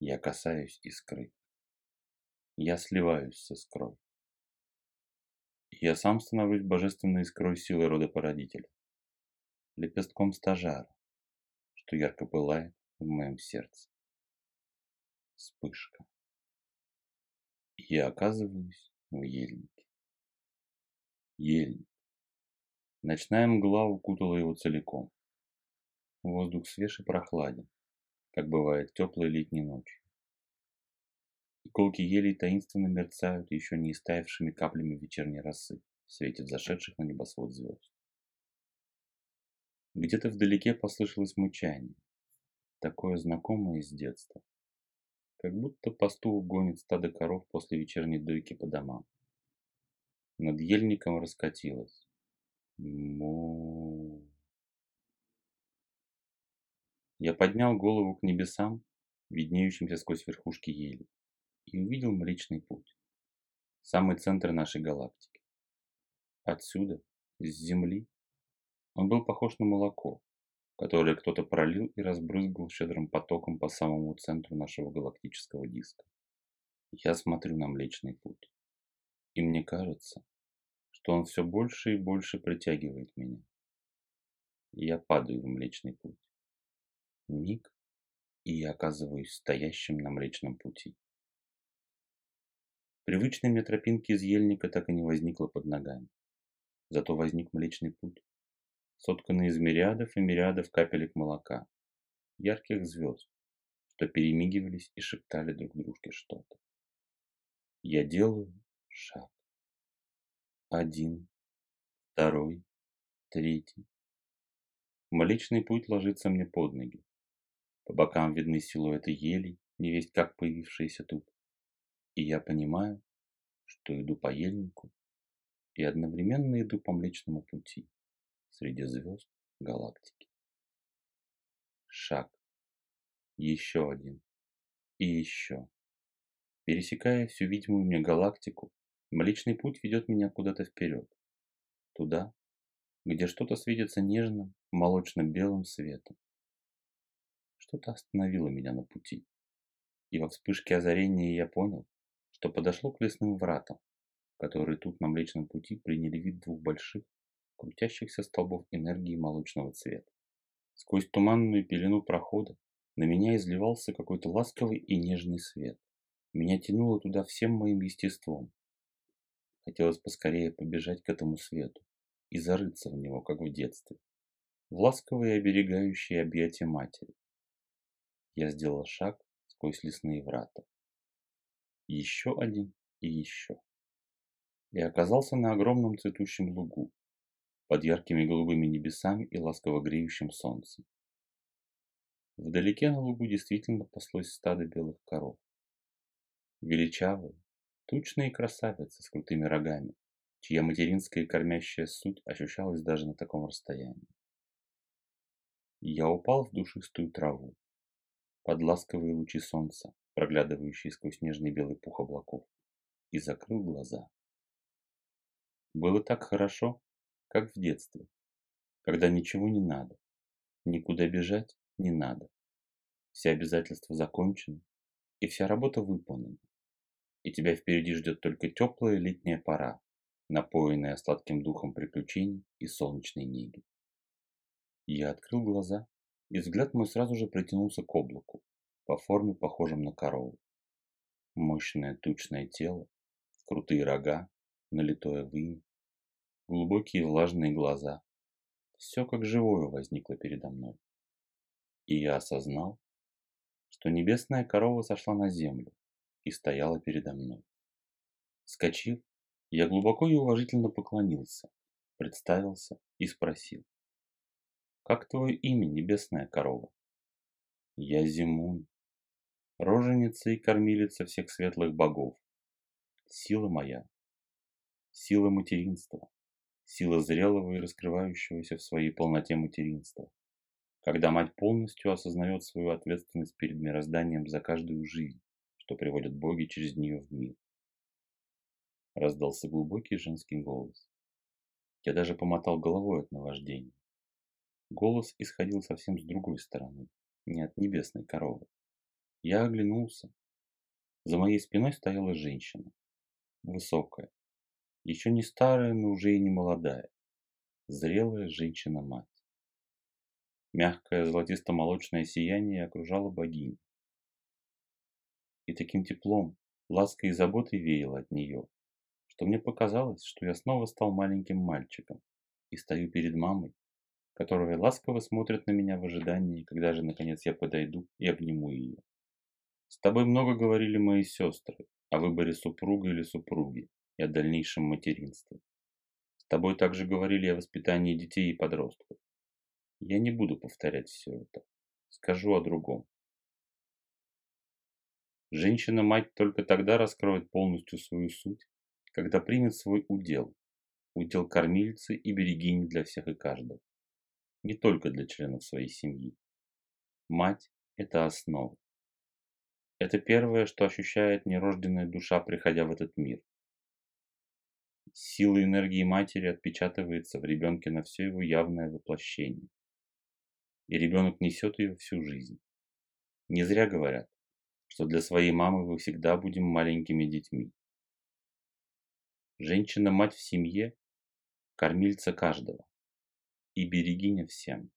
Я касаюсь искры. Я сливаюсь с искрой. Я сам становлюсь божественной искрой силы рода породителя, лепестком стажара, что ярко пылает в моем сердце. Вспышка. Я оказываюсь в ельнике. Ельник. Ночная мгла укутала его целиком. Воздух свеж и прохладен как бывает теплой летней ночью. Иголки елей таинственно мерцают еще не истаявшими каплями вечерней росы в свете взошедших на небосвод звезд. Где-то вдалеке послышалось мучание, такое знакомое из детства, как будто пастух гонит стадо коров после вечерней дойки по домам. Над ельником раскатилось. Му. Я поднял голову к небесам, виднеющимся сквозь верхушки ели, и увидел Млечный Путь, самый центр нашей галактики. Отсюда, с Земли, он был похож на молоко, которое кто-то пролил и разбрызгал щедрым потоком по самому центру нашего галактического диска. Я смотрю на Млечный Путь, и мне кажется, что он все больше и больше притягивает меня. Я падаю в Млечный Путь. Миг, и я оказываюсь стоящим на Млечном пути. Привычной мне тропинки из ельника так и не возникло под ногами. Зато возник Млечный путь, сотканный из мириадов и мириадов капелек молока, ярких звезд, что перемигивались и шептали друг дружке что-то. Я делаю шаг. Один, второй, третий. Млечный путь ложится мне под ноги. По бокам видны силуэты елей, невесть как появившиеся тут. И я понимаю, что иду по ельнику и одновременно иду по Млечному пути среди звезд галактики. Шаг. Еще один. И еще. Пересекая всю видимую мне галактику, Млечный путь ведет меня куда-то вперед. Туда, где что-то светится нежным, молочно-белым светом. Что-то остановило меня на пути. И во вспышке озарения я понял, что подошло к лесным вратам, которые тут на Млечном пути приняли вид двух больших, крутящихся столбов энергии молочного цвета. Сквозь туманную пелену прохода на меня изливался какой-то ласковый и нежный свет. Меня тянуло туда всем моим естеством. Хотелось поскорее побежать к этому свету и зарыться в него, как в детстве, в ласковые оберегающие объятия матери. Я сделал шаг сквозь лесные врата. Еще один и еще. И оказался на огромном цветущем лугу, под яркими голубыми небесами и ласково греющим солнцем. Вдалеке на лугу действительно паслось стадо белых коров. Величавые, тучные красавицы с крутыми рогами, чья материнская кормящая суть ощущалась даже на таком расстоянии. Я упал в душистую траву, под ласковые лучи солнца, проглядывающие сквозь снежный белый пух облаков, и закрыл глаза. Было так хорошо, как в детстве, когда ничего не надо, никуда бежать не надо. Все обязательства закончены, и вся работа выполнена. И тебя впереди ждет только теплая летняя пора, напоенная сладким духом приключений и солнечной неги. Я открыл глаза и взгляд мой сразу же протянулся к облаку, по форме похожим на корову. Мощное тучное тело, крутые рога, налитое вымя, глубокие влажные глаза. Все как живое возникло передо мной. И я осознал, что небесная корова сошла на землю и стояла передо мной. Скочив, я глубоко и уважительно поклонился, представился и спросил. Как твое имя, небесная корова? Я Зимун. роженица и кормилица всех светлых богов, сила моя, сила материнства, сила зрелого и раскрывающегося в своей полноте материнства, когда мать полностью осознает свою ответственность перед мирозданием за каждую жизнь, что приводят боги через нее в мир. Раздался глубокий женский голос. Я даже помотал головой от наваждения. Голос исходил совсем с другой стороны, не от небесной коровы. Я оглянулся. За моей спиной стояла женщина. Высокая. Еще не старая, но уже и не молодая. Зрелая женщина-мать. Мягкое золотисто-молочное сияние окружало богиню. И таким теплом, лаской и заботой веяло от нее, что мне показалось, что я снова стал маленьким мальчиком и стою перед мамой, которая ласково смотрит на меня в ожидании, когда же наконец я подойду и обниму ее. С тобой много говорили мои сестры о выборе супруга или супруги и о дальнейшем материнстве. С тобой также говорили о воспитании детей и подростков. Я не буду повторять все это. Скажу о другом. Женщина-мать только тогда раскроет полностью свою суть, когда примет свой удел, удел кормильцы и берегини для всех и каждого, не только для членов своей семьи. Мать – это основа. Это первое, что ощущает нерожденная душа, приходя в этот мир. Сила энергии матери отпечатывается в ребенке на все его явное воплощение. И ребенок несет ее всю жизнь. Не зря говорят, что для своей мамы вы всегда будем маленькими детьми. Женщина-мать в семье – кормильца каждого и берегиня всем.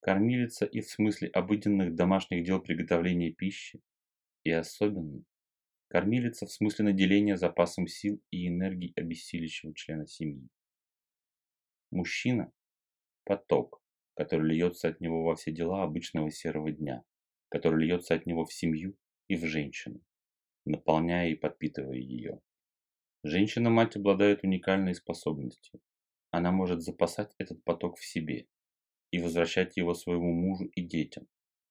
Кормилица и в смысле обыденных домашних дел приготовления пищи, и особенно кормилица в смысле наделения запасом сил и энергии обессилищего члена семьи. Мужчина – поток, который льется от него во все дела обычного серого дня, который льется от него в семью и в женщину, наполняя и подпитывая ее. Женщина-мать обладает уникальной способностью. Она может запасать этот поток в себе и возвращать его своему мужу и детям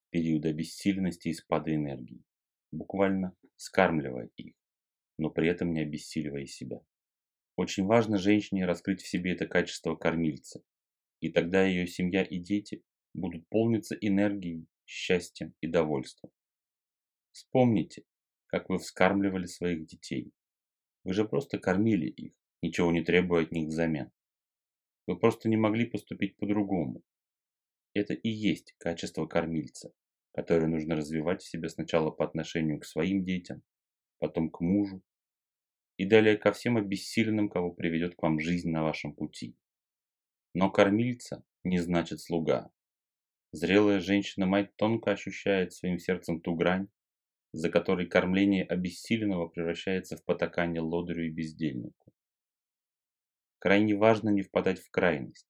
в периоды обессиленности и спада энергии, буквально скармливая их, но при этом не обессиливая себя. Очень важно женщине раскрыть в себе это качество кормильца, и тогда ее семья и дети будут полниться энергией, счастьем и довольством. Вспомните, как вы вскармливали своих детей, вы же просто кормили их, ничего не требуя от них взамен. Вы просто не могли поступить по-другому. Это и есть качество кормильца, которое нужно развивать в себе сначала по отношению к своим детям, потом к мужу и далее ко всем обессиленным, кого приведет к вам жизнь на вашем пути. Но кормильца не значит слуга. Зрелая женщина-мать тонко ощущает своим сердцем ту грань, за которой кормление обессиленного превращается в потакание лодырю и бездельнику. Крайне важно не впадать в крайность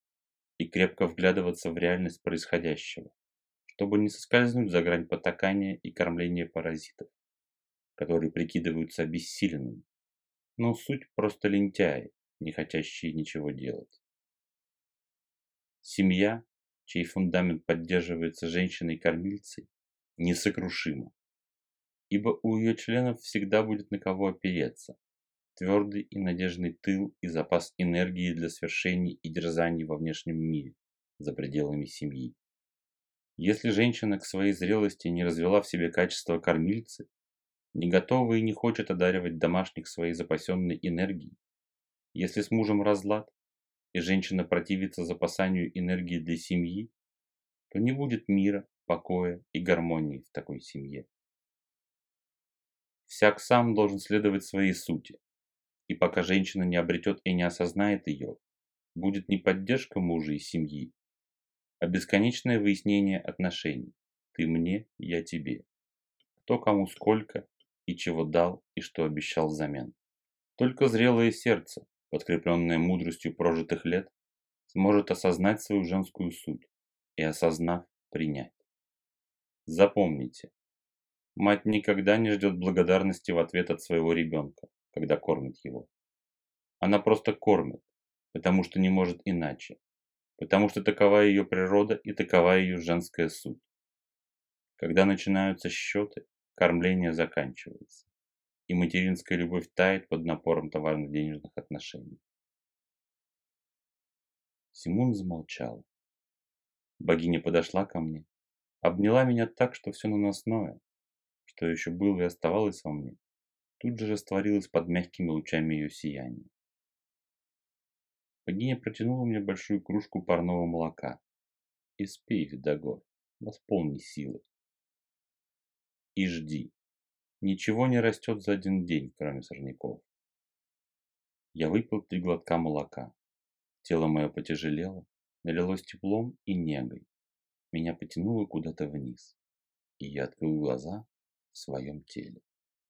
и крепко вглядываться в реальность происходящего, чтобы не соскользнуть за грань потакания и кормления паразитов, которые прикидываются обессиленными, но суть просто лентяи, не хотящие ничего делать. Семья, чей фундамент поддерживается женщиной-кормильцей, несокрушима ибо у ее членов всегда будет на кого опереться. Твердый и надежный тыл и запас энергии для свершений и дерзаний во внешнем мире, за пределами семьи. Если женщина к своей зрелости не развела в себе качество кормильцы, не готова и не хочет одаривать домашних своей запасенной энергией, если с мужем разлад, и женщина противится запасанию энергии для семьи, то не будет мира, покоя и гармонии в такой семье. Всяк сам должен следовать своей сути. И пока женщина не обретет и не осознает ее, будет не поддержка мужа и семьи, а бесконечное выяснение отношений. Ты мне, я тебе. Кто кому сколько и чего дал и что обещал взамен. Только зрелое сердце, подкрепленное мудростью прожитых лет, сможет осознать свою женскую суть и, осознав, принять. Запомните, Мать никогда не ждет благодарности в ответ от своего ребенка, когда кормит его. Она просто кормит, потому что не может иначе, потому что такова ее природа и такова ее женская суть. Когда начинаются счеты, кормление заканчивается, и материнская любовь тает под напором товарно-денежных отношений. Симон замолчала. Богиня подошла ко мне, обняла меня так, что все наносное, что еще было и оставалось во мне, тут же растворилось под мягкими лучами ее сияния. Богиня протянула мне большую кружку парного молока. «Испей, Видогор, восполни силы. И жди. Ничего не растет за один день, кроме сорняков». Я выпил три глотка молока. Тело мое потяжелело, налилось теплом и негой. Меня потянуло куда-то вниз, и я открыл глаза в своем теле.